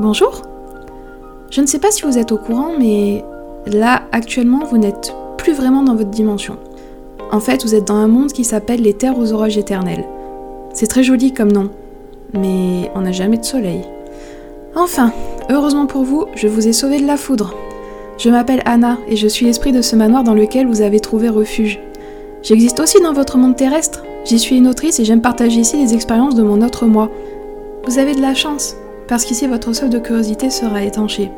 Bonjour Je ne sais pas si vous êtes au courant, mais là, actuellement, vous n'êtes plus vraiment dans votre dimension. En fait, vous êtes dans un monde qui s'appelle les terres aux orages éternels. C'est très joli comme nom, mais on n'a jamais de soleil. Enfin, heureusement pour vous, je vous ai sauvé de la foudre. Je m'appelle Anna et je suis l'esprit de ce manoir dans lequel vous avez trouvé refuge. J'existe aussi dans votre monde terrestre. J'y suis une autrice et j'aime partager ici les expériences de mon autre moi. Vous avez de la chance, parce qu'ici votre soif de curiosité sera étanchée.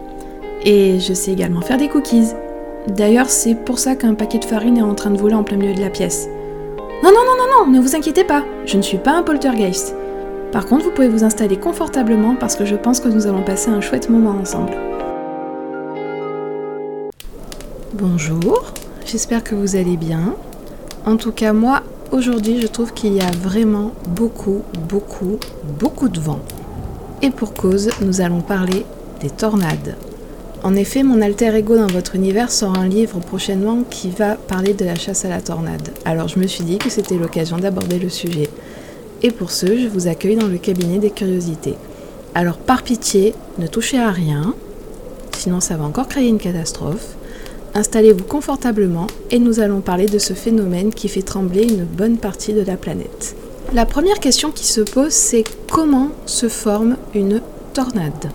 Et je sais également faire des cookies. D'ailleurs, c'est pour ça qu'un paquet de farine est en train de voler en plein milieu de la pièce. Non, non, non, non, non, ne vous inquiétez pas, je ne suis pas un poltergeist. Par contre, vous pouvez vous installer confortablement parce que je pense que nous allons passer un chouette moment ensemble. Bonjour, j'espère que vous allez bien. En tout cas, moi, aujourd'hui, je trouve qu'il y a vraiment beaucoup, beaucoup, beaucoup de vent. Et pour cause, nous allons parler des tornades. En effet, mon alter ego dans votre univers sort un livre prochainement qui va parler de la chasse à la tornade. Alors je me suis dit que c'était l'occasion d'aborder le sujet. Et pour ce, je vous accueille dans le cabinet des curiosités. Alors par pitié, ne touchez à rien, sinon ça va encore créer une catastrophe. Installez-vous confortablement et nous allons parler de ce phénomène qui fait trembler une bonne partie de la planète. La première question qui se pose, c'est comment se forme une tornade?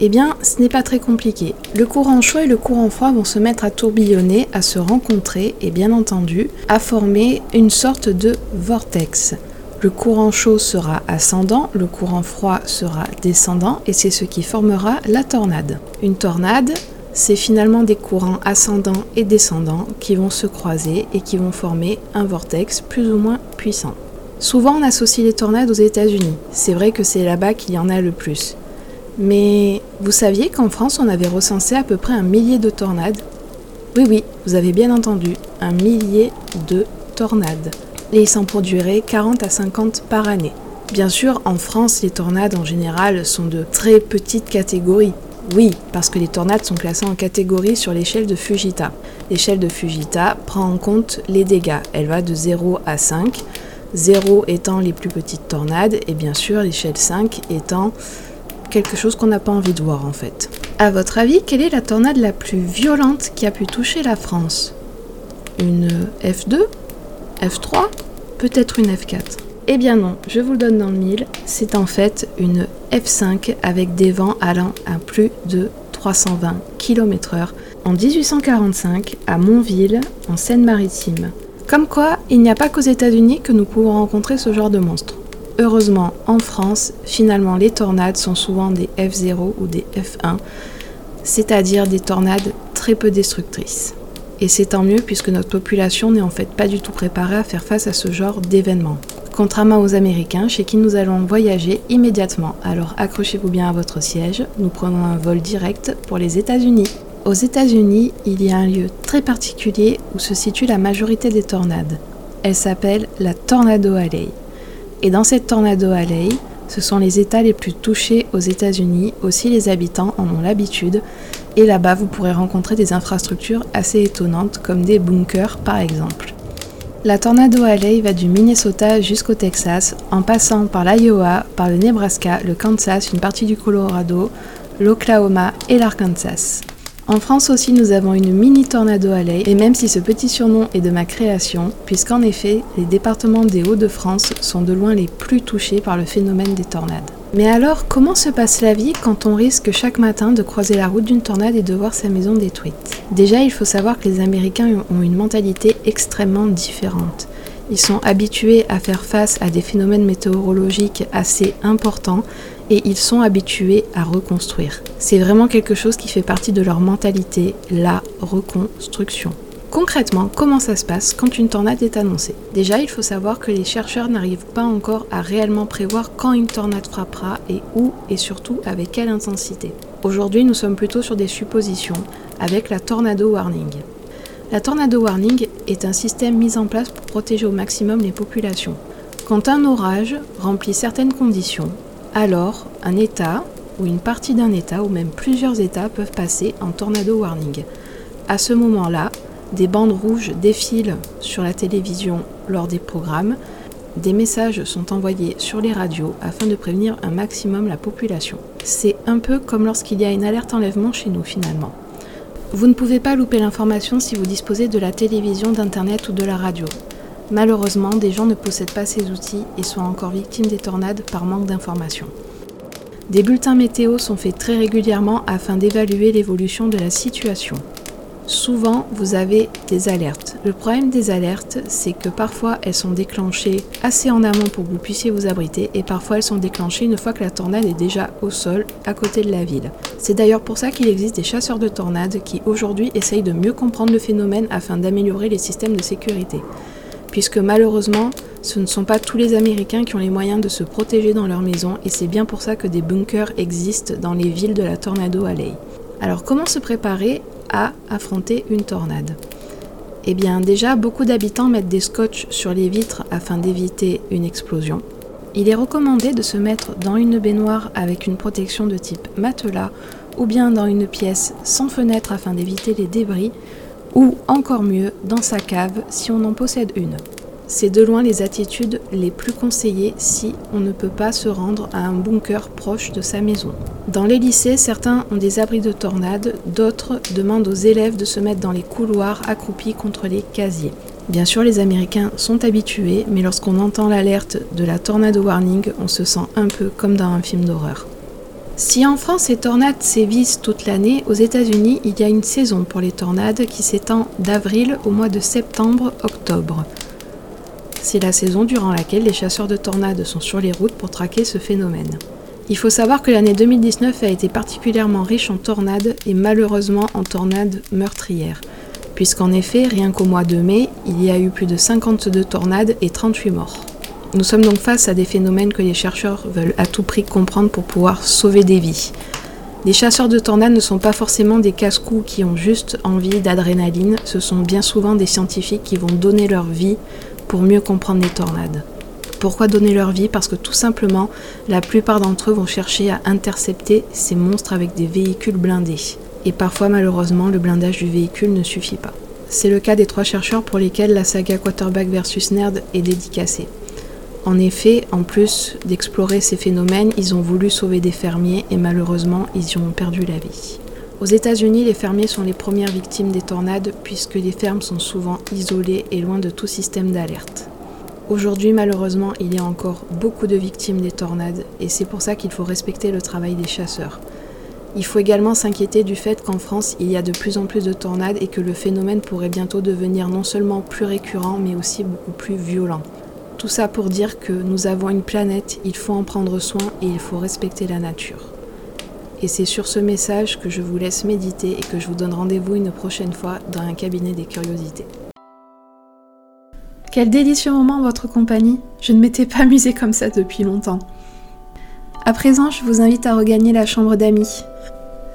Eh bien, ce n'est pas très compliqué. Le courant chaud et le courant froid vont se mettre à tourbillonner, à se rencontrer et bien entendu à former une sorte de vortex. Le courant chaud sera ascendant, le courant froid sera descendant et c'est ce qui formera la tornade. Une tornade, c'est finalement des courants ascendants et descendants qui vont se croiser et qui vont former un vortex plus ou moins puissant. Souvent on associe les tornades aux États-Unis. C'est vrai que c'est là-bas qu'il y en a le plus. Mais vous saviez qu'en France on avait recensé à peu près un millier de tornades? Oui oui, vous avez bien entendu, un millier de tornades. Et il s'en produirait 40 à 50 par année. Bien sûr, en France, les tornades en général sont de très petites catégories. Oui, parce que les tornades sont classées en catégories sur l'échelle de Fujita. L'échelle de Fujita prend en compte les dégâts. Elle va de 0 à 5. 0 étant les plus petites tornades et bien sûr l'échelle 5 étant quelque chose qu'on n'a pas envie de voir en fait. À votre avis, quelle est la tornade la plus violente qui a pu toucher la France? Une F2 F3 Peut-être une F4 eh bien non, je vous le donne dans le mille, c'est en fait une F5 avec des vents allant à plus de 320 km/h en 1845 à Montville, en Seine-Maritime. Comme quoi, il n'y a pas qu'aux États-Unis que nous pouvons rencontrer ce genre de monstre. Heureusement, en France, finalement, les tornades sont souvent des F0 ou des F1, c'est-à-dire des tornades très peu destructrices. Et c'est tant mieux puisque notre population n'est en fait pas du tout préparée à faire face à ce genre d'événements contrairement aux Américains chez qui nous allons voyager immédiatement. Alors accrochez-vous bien à votre siège, nous prenons un vol direct pour les États-Unis. Aux États-Unis, il y a un lieu très particulier où se situe la majorité des tornades. Elle s'appelle la Tornado Alley. Et dans cette Tornado Alley, ce sont les États les plus touchés aux États-Unis, aussi les habitants en ont l'habitude, et là-bas vous pourrez rencontrer des infrastructures assez étonnantes comme des bunkers par exemple. La Tornado Alley va du Minnesota jusqu'au Texas, en passant par l'Iowa, par le Nebraska, le Kansas, une partie du Colorado, l'Oklahoma et l'Arkansas. En France aussi, nous avons une mini Tornado Alley, et même si ce petit surnom est de ma création, puisqu'en effet, les départements des Hauts-de-France sont de loin les plus touchés par le phénomène des tornades. Mais alors, comment se passe la vie quand on risque chaque matin de croiser la route d'une tornade et de voir sa maison détruite? Déjà, il faut savoir que les Américains ont une mentalité extrêmement différente. Ils sont habitués à faire face à des phénomènes météorologiques assez importants et ils sont habitués à reconstruire. C'est vraiment quelque chose qui fait partie de leur mentalité, la reconstruction. Concrètement, comment ça se passe quand une tornade est annoncée? Déjà, il faut savoir que les chercheurs n'arrivent pas encore à réellement prévoir quand une tornade frappera et où et surtout avec quelle intensité. Aujourd'hui, nous sommes plutôt sur des suppositions avec la Tornado Warning. La Tornado Warning est un système mis en place pour protéger au maximum les populations. Quand un orage remplit certaines conditions, alors un État ou une partie d'un État ou même plusieurs États peuvent passer en Tornado Warning. À ce moment-là, des bandes rouges défilent sur la télévision lors des programmes des messages sont envoyés sur les radios afin de prévenir un maximum la population. C'est un peu comme lorsqu'il y a une alerte enlèvement chez nous finalement. Vous ne pouvez pas louper l'information si vous disposez de la télévision, d'Internet ou de la radio. Malheureusement, des gens ne possèdent pas ces outils et sont encore victimes des tornades par manque d'informations. Des bulletins météo sont faits très régulièrement afin d'évaluer l'évolution de la situation. Souvent, vous avez des alertes. Le problème des alertes, c'est que parfois elles sont déclenchées assez en amont pour que vous puissiez vous abriter et parfois elles sont déclenchées une fois que la tornade est déjà au sol à côté de la ville. C'est d'ailleurs pour ça qu'il existe des chasseurs de tornades qui aujourd'hui essayent de mieux comprendre le phénomène afin d'améliorer les systèmes de sécurité. Puisque malheureusement, ce ne sont pas tous les Américains qui ont les moyens de se protéger dans leur maison et c'est bien pour ça que des bunkers existent dans les villes de la Tornado Alley. Alors comment se préparer à affronter une tornade? Eh bien déjà, beaucoup d'habitants mettent des scotch sur les vitres afin d'éviter une explosion. Il est recommandé de se mettre dans une baignoire avec une protection de type matelas ou bien dans une pièce sans fenêtre afin d'éviter les débris ou encore mieux dans sa cave si on en possède une. C'est de loin les attitudes les plus conseillées si on ne peut pas se rendre à un bunker proche de sa maison. Dans les lycées, certains ont des abris de tornades, d'autres demandent aux élèves de se mettre dans les couloirs accroupis contre les casiers. Bien sûr, les Américains sont habitués, mais lorsqu'on entend l'alerte de la tornado warning, on se sent un peu comme dans un film d'horreur. Si en France les tornades sévissent toute l'année, aux États-Unis, il y a une saison pour les tornades qui s'étend d'avril au mois de septembre-octobre. C'est la saison durant laquelle les chasseurs de tornades sont sur les routes pour traquer ce phénomène. Il faut savoir que l'année 2019 a été particulièrement riche en tornades et malheureusement en tornades meurtrières, puisqu'en effet, rien qu'au mois de mai, il y a eu plus de 52 tornades et 38 morts. Nous sommes donc face à des phénomènes que les chercheurs veulent à tout prix comprendre pour pouvoir sauver des vies. Les chasseurs de tornades ne sont pas forcément des casse-cous qui ont juste envie d'adrénaline, ce sont bien souvent des scientifiques qui vont donner leur vie pour mieux comprendre les tornades. Pourquoi donner leur vie? Parce que tout simplement, la plupart d'entre eux vont chercher à intercepter ces monstres avec des véhicules blindés. Et parfois, malheureusement, le blindage du véhicule ne suffit pas. C'est le cas des trois chercheurs pour lesquels la saga Quarterback vs Nerd est dédicacée. En effet, en plus d'explorer ces phénomènes, ils ont voulu sauver des fermiers et malheureusement, ils y ont perdu la vie. Aux États-Unis, les fermiers sont les premières victimes des tornades puisque les fermes sont souvent isolées et loin de tout système d'alerte. Aujourd'hui, malheureusement, il y a encore beaucoup de victimes des tornades et c'est pour ça qu'il faut respecter le travail des chasseurs. Il faut également s'inquiéter du fait qu'en France, il y a de plus en plus de tornades et que le phénomène pourrait bientôt devenir non seulement plus récurrent mais aussi beaucoup plus violent. Tout ça pour dire que nous avons une planète, il faut en prendre soin et il faut respecter la nature. Et c'est sur ce message que je vous laisse méditer et que je vous donne rendez-vous une prochaine fois dans un cabinet des curiosités. Quel délicieux moment en votre compagnie Je ne m'étais pas amusée comme ça depuis longtemps. À présent, je vous invite à regagner la chambre d'amis.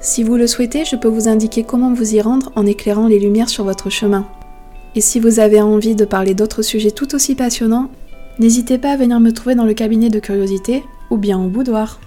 Si vous le souhaitez, je peux vous indiquer comment vous y rendre en éclairant les lumières sur votre chemin. Et si vous avez envie de parler d'autres sujets tout aussi passionnants, n'hésitez pas à venir me trouver dans le cabinet de curiosité ou bien au boudoir.